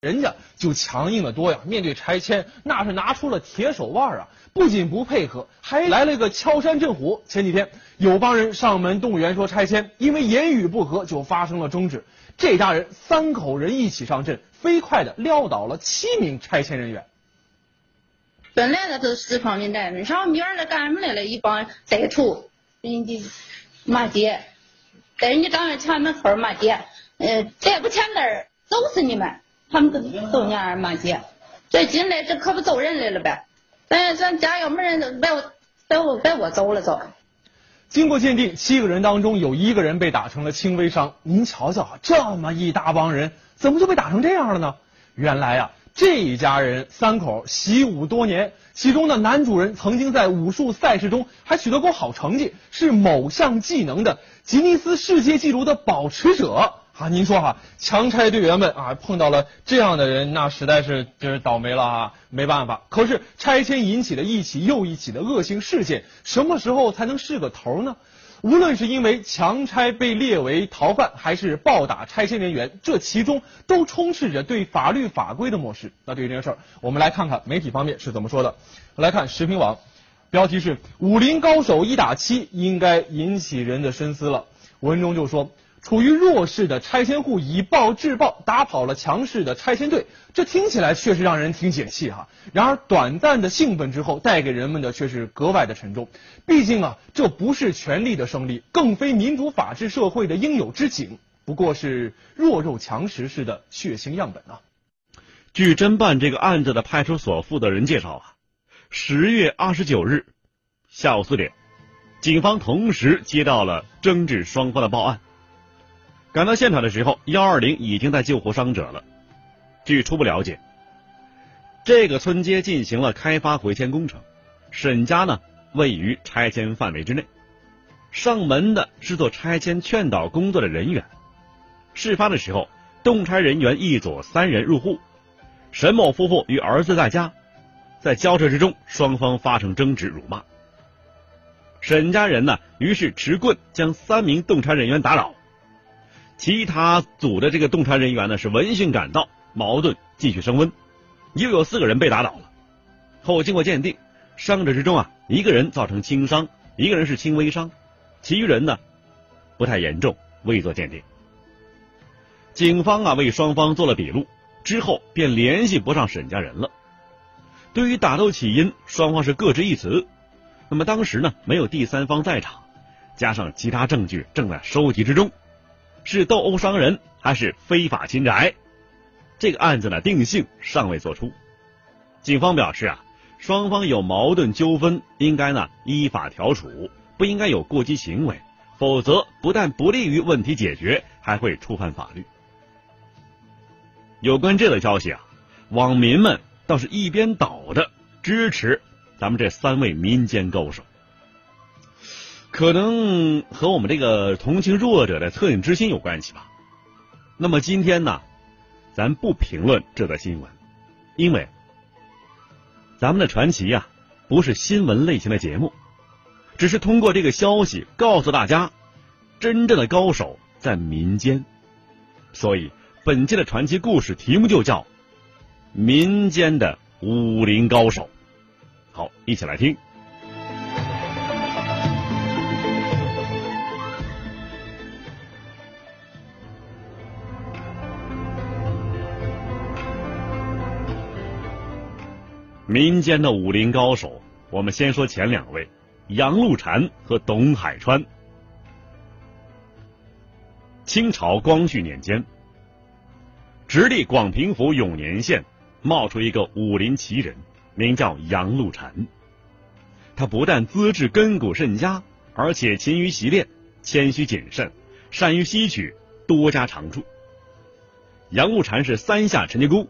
人家就强硬的多呀，面对拆迁那是拿出了铁手腕啊，不仅不配合，还来了个敲山震虎。前几天有帮人上门动员说拆迁，因为言语不合就发生了争执，这家人三口人一起上阵，飞快的撂倒了七名拆迁人员。本来那是四方民宅，上明儿来干什么来了？一帮歹徒，人家骂街，在人家单位前门口骂街，呃，再不签字，揍死你们！他们都都那样骂街，这进来这可不揍人来了呗？咱咱家要没人，把我把我把我走了走。经过鉴定，七个人当中有一个人被打成了轻微伤。您瞧瞧，这么一大帮人，怎么就被打成这样了呢？原来啊，这一家人三口习武多年，其中的男主人曾经在武术赛事中还取得过好成绩，是某项技能的吉尼斯世界纪录的保持者。啊，您说哈，强拆队员们啊，碰到了这样的人，那实在是就是倒霉了啊，没办法。可是拆迁引起的一起又一起的恶性事件，什么时候才能是个头呢？无论是因为强拆被列为逃犯，还是暴打拆迁人员，这其中都充斥着对法律法规的漠视。那对于这件事儿，我们来看看媒体方面是怎么说的。来看时评网，标题是“武林高手一打七”，应该引起人的深思了。文中就说。处于弱势的拆迁户以暴制暴，打跑了强势的拆迁队，这听起来确实让人挺解气哈。然而，短暂的兴奋之后，带给人们的却是格外的沉重。毕竟啊，这不是权力的胜利，更非民主法治社会的应有之景，不过是弱肉强食式的血腥样本啊。据侦办这个案子的派出所负责人介绍啊，十月二十九日下午四点，警方同时接到了争执双方的报案。赶到现场的时候，幺二零已经在救护伤者了。据初步了解，这个村街进行了开发回迁工程，沈家呢位于拆迁范围之内。上门的是做拆迁劝导工作的人员。事发的时候，动拆人员一组三人入户，沈某夫妇与儿子在家，在交涉之中，双方发生争执辱骂。沈家人呢，于是持棍将三名动拆人员打倒。其他组的这个动拆人员呢是闻讯赶到，矛盾继续升温，又有四个人被打倒了。后经过鉴定，伤者之中啊，一个人造成轻伤，一个人是轻微伤，其余人呢不太严重，未做鉴定。警方啊为双方做了笔录之后，便联系不上沈家人了。对于打斗起因，双方是各执一词。那么当时呢没有第三方在场，加上其他证据正在收集之中。是斗殴伤人还是非法侵宅？这个案子呢定性尚未作出。警方表示啊，双方有矛盾纠纷，应该呢依法调处，不应该有过激行为，否则不但不利于问题解决，还会触犯法律。有关这个消息啊，网民们倒是一边倒的支持咱们这三位民间高手。可能和我们这个同情弱者的恻隐之心有关系吧。那么今天呢，咱不评论这则新闻，因为咱们的传奇呀不是新闻类型的节目，只是通过这个消息告诉大家，真正的高手在民间。所以本期的传奇故事题目就叫《民间的武林高手》。好，一起来听。民间的武林高手，我们先说前两位，杨露禅和董海川。清朝光绪年间，直隶广平府永年县冒出一个武林奇人，名叫杨露禅。他不但资质根骨甚佳，而且勤于习练，谦虚谨慎，善于吸取，多加长处。杨露禅是三下陈家沟。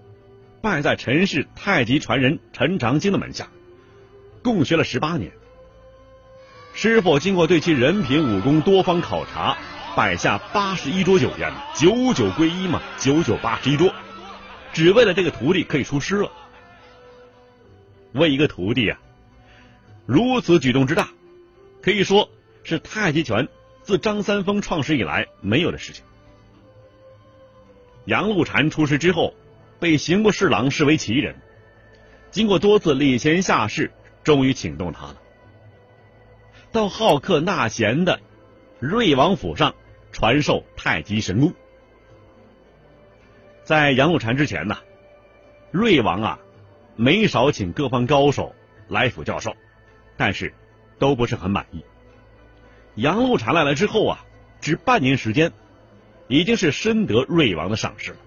拜在陈氏太极传人陈长兴的门下，共学了十八年。师傅经过对其人品武功多方考察，摆下八十一桌酒宴，九九归一嘛，九九八十一桌，只为了这个徒弟可以出师了。为一个徒弟啊，如此举动之大，可以说是太极拳自张三丰创始以来没有的事情。杨露禅出师之后。被刑部侍郎视为奇人，经过多次礼贤下士，终于请动他了。到好客纳贤的瑞王府上传授太极神功。在杨露禅之前呢，瑞王啊没少请各方高手来府教授，但是都不是很满意。杨露禅来了之后啊，只半年时间，已经是深得瑞王的赏识了。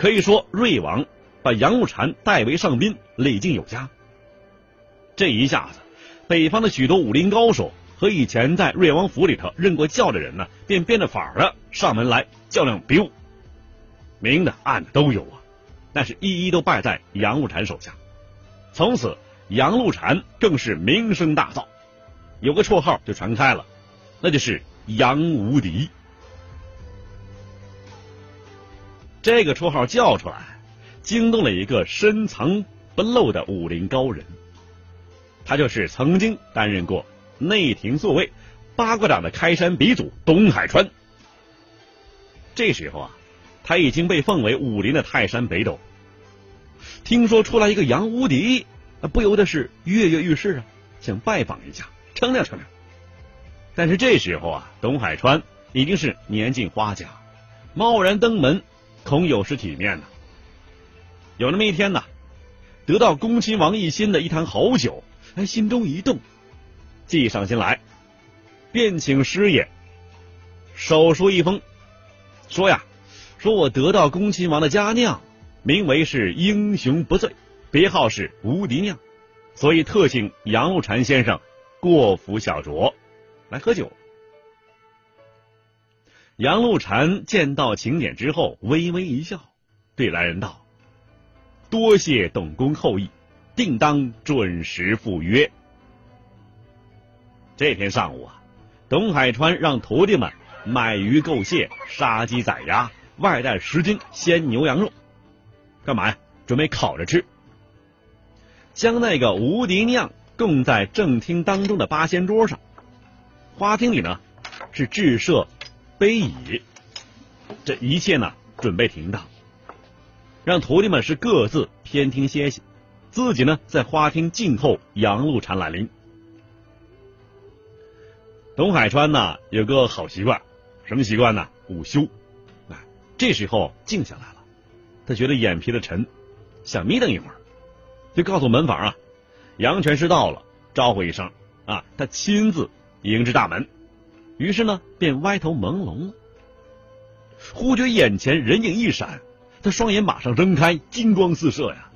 可以说，瑞王把杨露禅代为上宾，礼敬有加。这一下子，北方的许多武林高手和以前在瑞王府里头任过教的人呢，便变着法儿的上门来较量比武，明的暗的都有啊。但是，一一都败在杨露禅手下。从此，杨露禅更是名声大噪，有个绰号就传开了，那就是杨无敌。这个绰号叫出来，惊动了一个深藏不露的武林高人。他就是曾经担任过内廷宿卫、八卦掌的开山鼻祖董海川。这时候啊，他已经被奉为武林的泰山北斗。听说出来一个杨无敌，不由得是跃跃欲试啊，想拜访一下，称量称量。但是这时候啊，董海川已经是年近花甲，贸然登门。恐有失体面呢。有那么一天呢，得到恭亲王一心的一坛好酒，哎，心中一动，计上心来，便请师爷手书一封，说呀，说我得到恭亲王的佳酿，名为是英雄不醉，别号是无敌酿，所以特请杨露禅先生过府小酌，来喝酒。杨露禅见到请柬之后，微微一笑，对来人道：“多谢董公厚意，定当准时赴约。”这天上午啊，董海川让徒弟们买鱼购蟹、杀鸡宰鸭，外带十斤鲜牛羊肉，干嘛呀？准备烤着吃。将那个无敌酿供在正厅当中的八仙桌上，花厅里呢是置设。杯椅，这一切呢，准备停当，让徒弟们是各自偏厅歇息，自己呢在花厅静候杨露禅来临。董海川呢有个好习惯，什么习惯呢？午休。哎，这时候静下来了，他觉得眼皮子沉，想眯瞪一会儿，就告诉门房啊，杨全师到了，招呼一声啊，他亲自迎至大门。于是呢，便歪头朦胧了。忽觉眼前人影一闪，他双眼马上睁开，金光四射呀。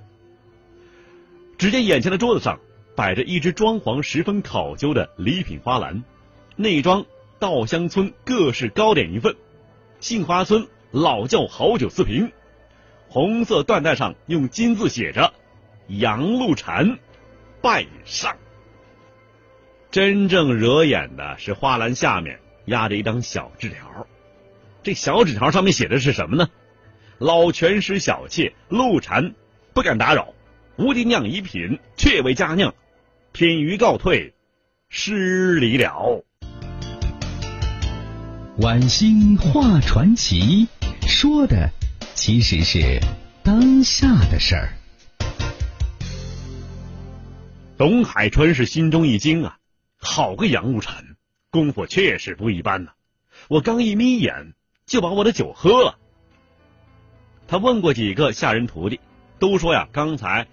只见眼前的桌子上摆着一只装潢十分考究的礼品花篮，内装稻香村各式糕点一份，杏花村老窖好酒四瓶，红色缎带上用金字写着“杨露禅拜上”。真正惹眼的是花篮下面压着一张小纸条，这小纸条上面写的是什么呢？老拳师小妾陆禅不敢打扰，无敌酿一品，却为佳酿，品于告退，失礼了。晚星画传奇，说的其实是当下的事儿。董海川是心中一惊啊。好个杨露禅，功夫确实不一般呐！我刚一眯眼，就把我的酒喝了。他问过几个下人徒弟，都说呀，刚才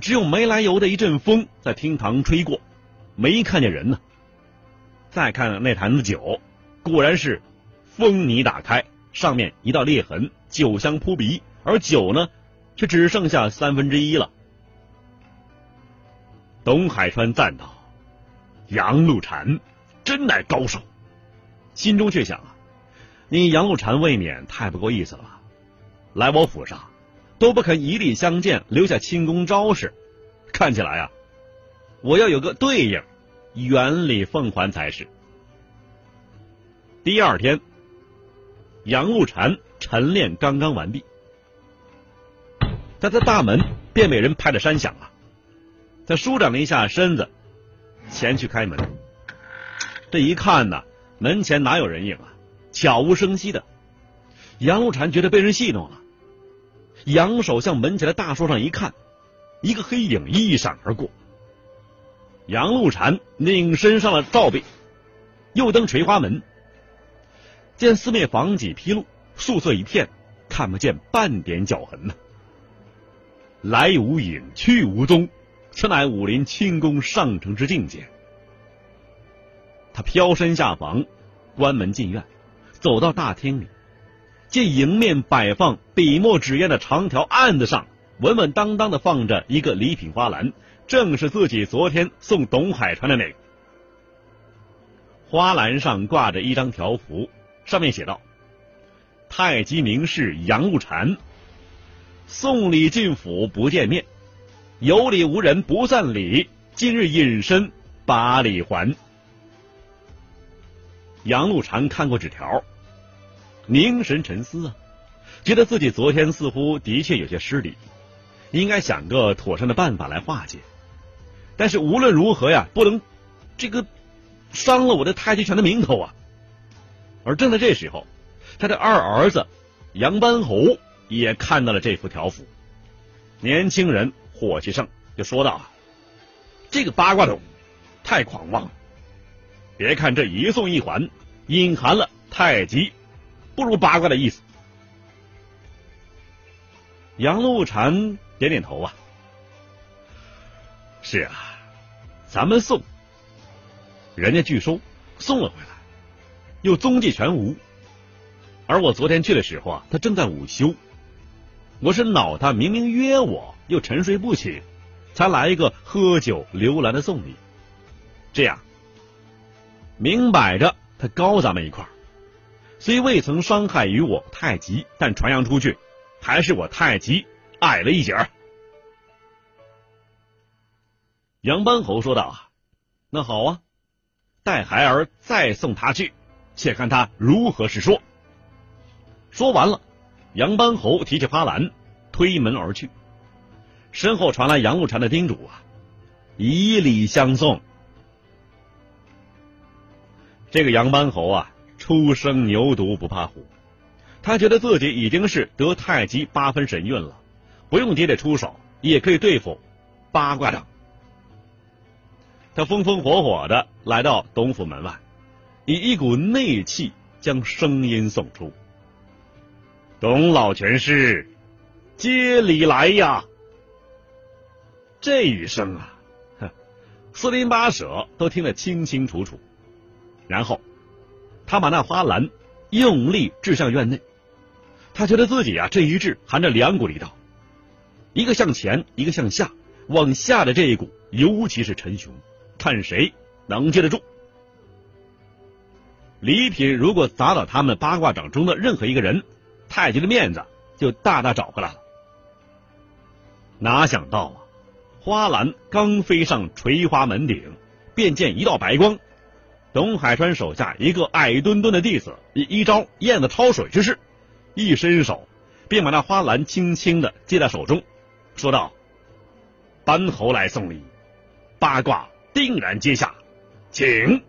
只有没来由的一阵风在厅堂吹过，没看见人呢。再看那坛子酒，果然是封泥打开，上面一道裂痕，酒香扑鼻，而酒呢，却只剩下三分之一了。董海川赞道。杨露禅真乃高手，心中却想啊，你杨露禅未免太不够意思了吧？来我府上都不肯以礼相见，留下轻功招式，看起来啊，我要有个对应，原礼奉还才是。第二天，杨露禅晨练刚刚完毕，他的大门便被人拍着山响了，他舒展了一下身子。前去开门，这一看呢，门前哪有人影啊？悄无声息的，杨露禅觉得被人戏弄了，扬手向门前的大树上一看，一个黑影一闪而过。杨露禅拧身上了罩壁，又登垂花门，见四面房脊披露，素色一片，看不见半点脚痕呢。来无影，去无踪，此乃武林轻功上乘之境界。他飘身下房，关门进院，走到大厅里，见迎面摆放笔墨纸砚的长条案子上，稳稳当当的放着一个礼品花篮，正是自己昨天送董海川的那个。花篮上挂着一张条幅，上面写道：“太极名士杨露禅，送礼进府不见面，有礼无人不散礼，今日隐身把礼还。”杨露禅看过纸条，凝神沉思啊，觉得自己昨天似乎的确有些失礼，应该想个妥善的办法来化解。但是无论如何呀，不能这个伤了我的太极拳的名头啊。而正在这时候，他的二儿子杨班侯也看到了这幅条幅，年轻人火气盛，就说道：“这个八卦洞太狂妄了。”别看这一送一还，隐含了太极不如八卦的意思。杨露禅点点头啊，是啊，咱们送，人家拒收，送了回来，又踪迹全无。而我昨天去的时候啊，他正在午休，我是恼他明明约我，又沉睡不醒，才来一个喝酒留兰的送礼，这样。明摆着，他高咱们一块儿，虽未曾伤害于我太极，但传扬出去，还是我太极矮了一截儿。杨班侯说道：“，那好啊，待孩儿再送他去，且看他如何是说。”说完了，杨班侯提起花篮，推门而去，身后传来杨露禅的叮嘱：“啊，以礼相送。”这个杨班侯啊，初生牛犊不怕虎，他觉得自己已经是得太极八分神韵了，不用爹爹出手也可以对付八卦掌。他风风火火的来到东府门外，以一股内气将声音送出：“董老全师，接礼来呀！”这一声啊，哼四邻八舍都听得清清楚楚。然后，他把那花篮用力掷向院内。他觉得自己啊，这一掷含着两股力道，一个向前，一个向下。往下的这一股尤其是陈雄，看谁能接得住。礼品如果砸到他们八卦掌中的任何一个人，太极的面子就大大找回来了。哪想到啊，花篮刚飞上垂花门顶，便见一道白光。董海川手下一个矮墩墩的弟子，以一招燕子抄水之势，一伸手便把那花篮轻轻的接在手中，说道：“班侯来送礼，八卦定然接下，请。”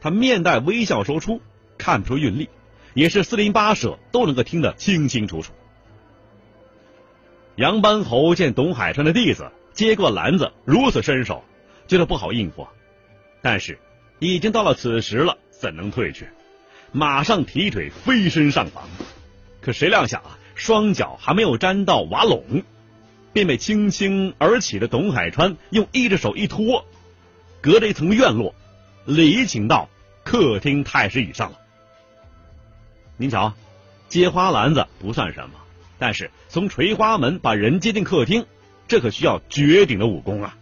他面带微笑说出，看不出韵律，也是四邻八舍都能够听得清清楚楚。杨班侯见董海川的弟子接过篮子如此身手，觉得不好应付。但是，已经到了此时了，怎能退却？马上提腿飞身上房，可谁料想啊，双脚还没有沾到瓦垄，便被轻轻而起的董海川用一只手一托，隔着一层院落，礼请到客厅太师椅上了。您瞧，接花篮子不算什么，但是从垂花门把人接进客厅，这可需要绝顶的武功啊！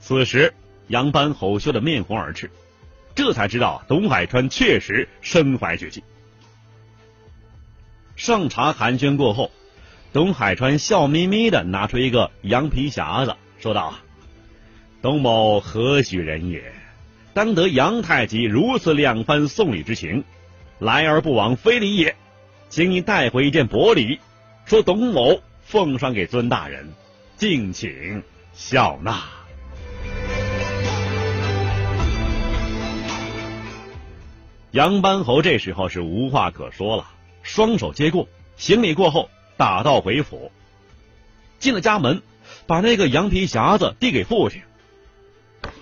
此时。杨班侯羞的面红耳赤，这才知道董海川确实身怀绝技。上茶寒暄过后，董海川笑眯眯的拿出一个羊皮匣子，说道：“董某何许人也？当得杨太极如此两番送礼之情，来而不往非礼也。请你带回一件薄礼，说董某奉上给尊大人，敬请笑纳。”杨班侯这时候是无话可说了，双手接过，行礼过后，打道回府。进了家门，把那个羊皮匣子递给父亲。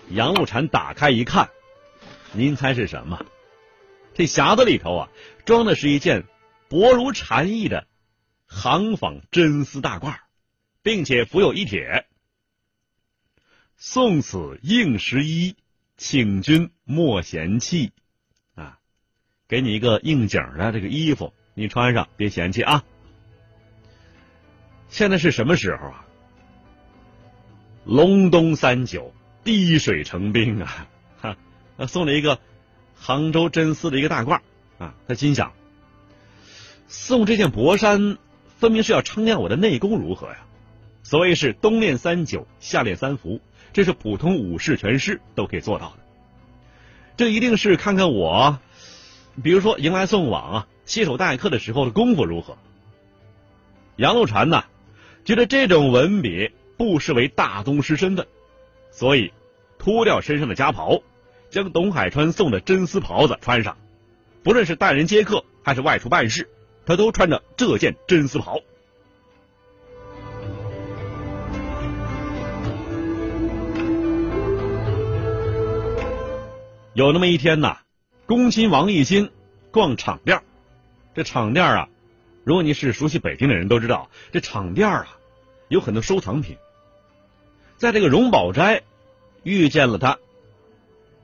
杨露禅打开一看，您猜是什么？这匣子里头啊，装的是一件薄如蝉翼的行纺真丝大褂，并且附有一帖：“送此应时衣，请君莫嫌弃。”啊，给你一个应景的这个衣服，你穿上别嫌弃啊。现在是什么时候啊？隆冬三九。滴水成冰啊！哈，送了一个杭州真丝的一个大褂啊。他心想，送这件薄衫，分明是要称亮我的内功如何呀？所谓是冬练三九，夏练三伏，这是普通武士全师都可以做到的。这一定是看看我，比如说迎来送往啊，携手待客的时候的功夫如何。杨露禅呢，觉得这种文笔不失为大宗师身份。所以，脱掉身上的家袍，将董海川送的真丝袍子穿上。不论是待人接客，还是外出办事，他都穿着这件真丝袍。有那么一天呐，恭亲王奕欣逛场店这场店啊，如果你是熟悉北京的人都知道，这场店啊有很多收藏品。在这个荣宝斋遇见了他。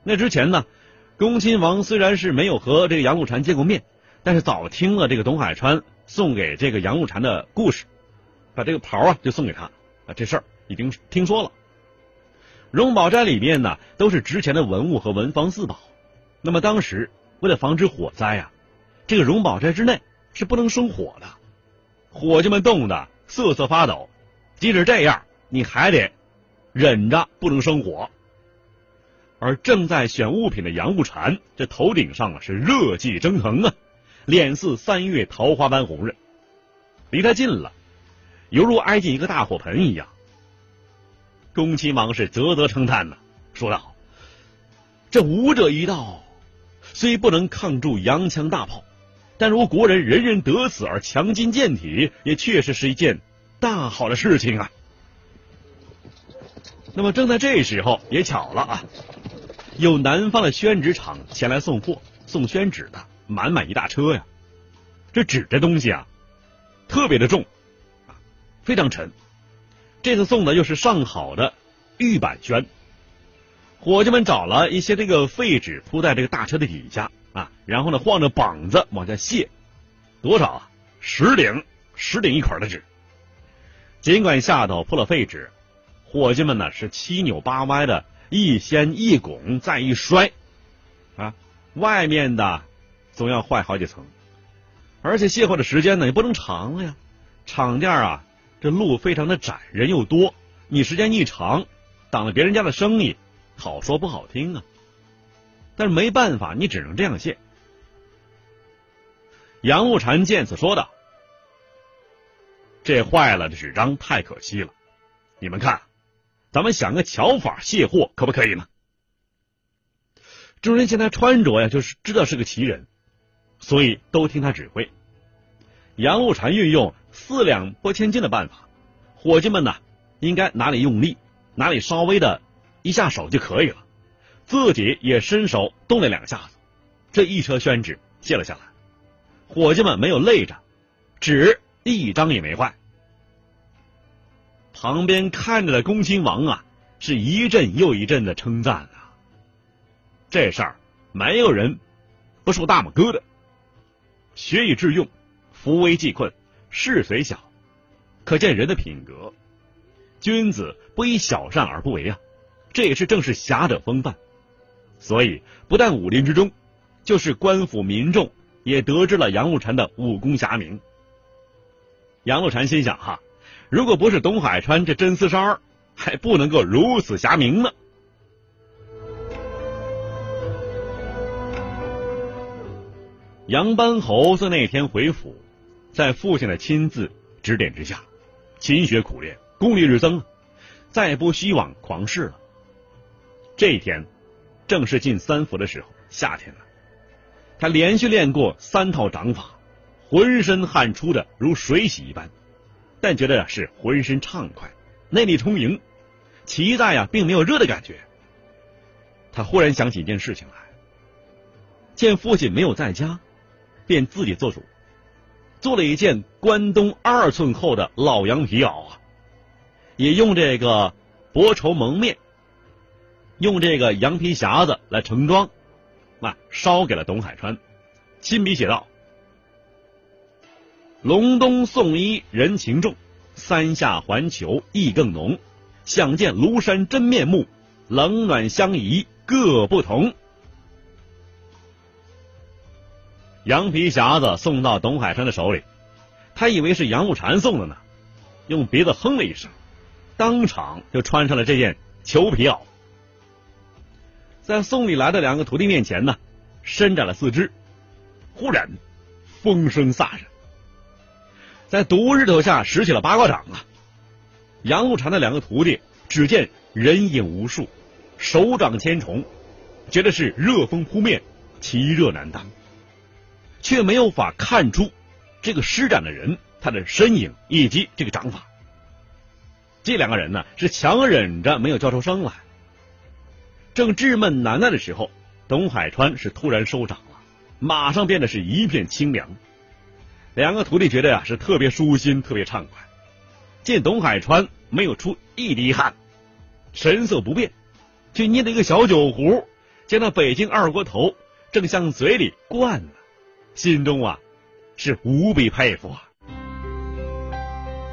那之前呢，恭亲王虽然是没有和这个杨露禅见过面，但是早听了这个董海川送给这个杨露禅的故事，把这个袍啊就送给他啊，这事儿已经听说了。荣宝斋里面呢都是值钱的文物和文房四宝，那么当时为了防止火灾啊，这个荣宝斋之内是不能生火的，伙计们冻得瑟瑟发抖。即使这样，你还得。忍着不能生火，而正在选物品的杨露禅，这头顶上啊是热气蒸腾啊，脸似三月桃花般红润。离他近了，犹如挨近一个大火盆一样。恭亲王是啧啧称叹呢，说道：“这武者一道，虽不能抗住洋枪大炮，但如国人人人得此而强筋健体，也确实是一件大好的事情啊。”那么正在这时候，也巧了啊，有南方的宣纸厂前来送货，送宣纸的满满一大车呀。这纸这东西啊，特别的重啊，非常沉。这次送的又是上好的玉板宣。伙计们找了一些这个废纸铺在这个大车的底下啊，然后呢晃着膀子往下卸，多少啊？十顶，十顶一捆的纸。尽管下头铺了废纸。伙计们呢是七扭八歪的，一掀一拱再一摔，啊，外面的总要坏好几层，而且卸货的时间呢也不能长了呀。厂店啊，这路非常的窄，人又多，你时间一长，挡了别人家的生意，好说不好听啊。但是没办法，你只能这样卸。杨露禅见此说道：“这坏了的纸张太可惜了，你们看。”咱们想个巧法卸货，可不可以呢？众人见他穿着呀，就是知道是个奇人，所以都听他指挥。杨露禅运用四两拨千斤的办法，伙计们呢，应该哪里用力，哪里稍微的一下手就可以了。自己也伸手动了两下子，这一车宣纸卸了下来。伙计们没有累着，纸一张也没坏。旁边看着的恭亲王啊，是一阵又一阵的称赞啊。这事儿没有人不竖大拇哥的。学以致用，扶危济困，事虽小，可见人的品格。君子不以小善而不为啊，这也是正是侠者风范。所以，不但武林之中，就是官府民众也得知了杨露禅的武功侠名。杨露禅心想哈。如果不是董海川这真丝衫还不能够如此侠名呢。杨班侯在那天回府，在父亲的亲自指点之下，勤学苦练，功力日增，再不虚往狂试了。这一天正是进三伏的时候，夏天了，他连续练过三套掌法，浑身汗出的如水洗一般，但觉得是浑身畅快，内力充盈，脐带呀并没有热的感觉。他忽然想起一件事情来，见父亲没有在家，便自己做主，做了一件关东二寸厚的老羊皮袄啊，也用这个薄绸蒙面，用这个羊皮匣子来盛装。啊，烧给了董海川，亲笔写道：“隆冬送衣人情重，三下环球意更浓。想见庐山真面目，冷暖相宜各不同。”羊皮匣子送到董海山的手里，他以为是杨慕禅送的呢，用鼻子哼了一声，当场就穿上了这件裘皮袄。在送礼来的两个徒弟面前呢，伸展了四肢。忽然，风声飒然，在毒日头下拾起了八卦掌啊！杨慕禅的两个徒弟只见人影无数，手掌千重，觉得是热风扑面，其热难当，却没有法看出这个施展的人他的身影以及这个掌法。这两个人呢，是强忍着没有叫出声来。正稚闷难耐的时候，董海川是突然收掌了，马上变得是一片清凉。两个徒弟觉得呀是特别舒心，特别畅快。见董海川没有出一滴汗，神色不变，却捏了一个小酒壶，将那北京二锅头正向嘴里灌了，心中啊是无比佩服啊。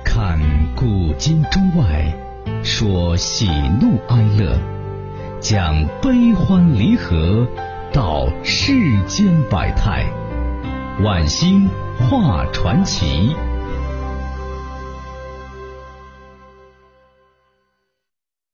看古今中外，说喜怒哀乐。讲悲欢离合，道世间百态，晚星画传奇。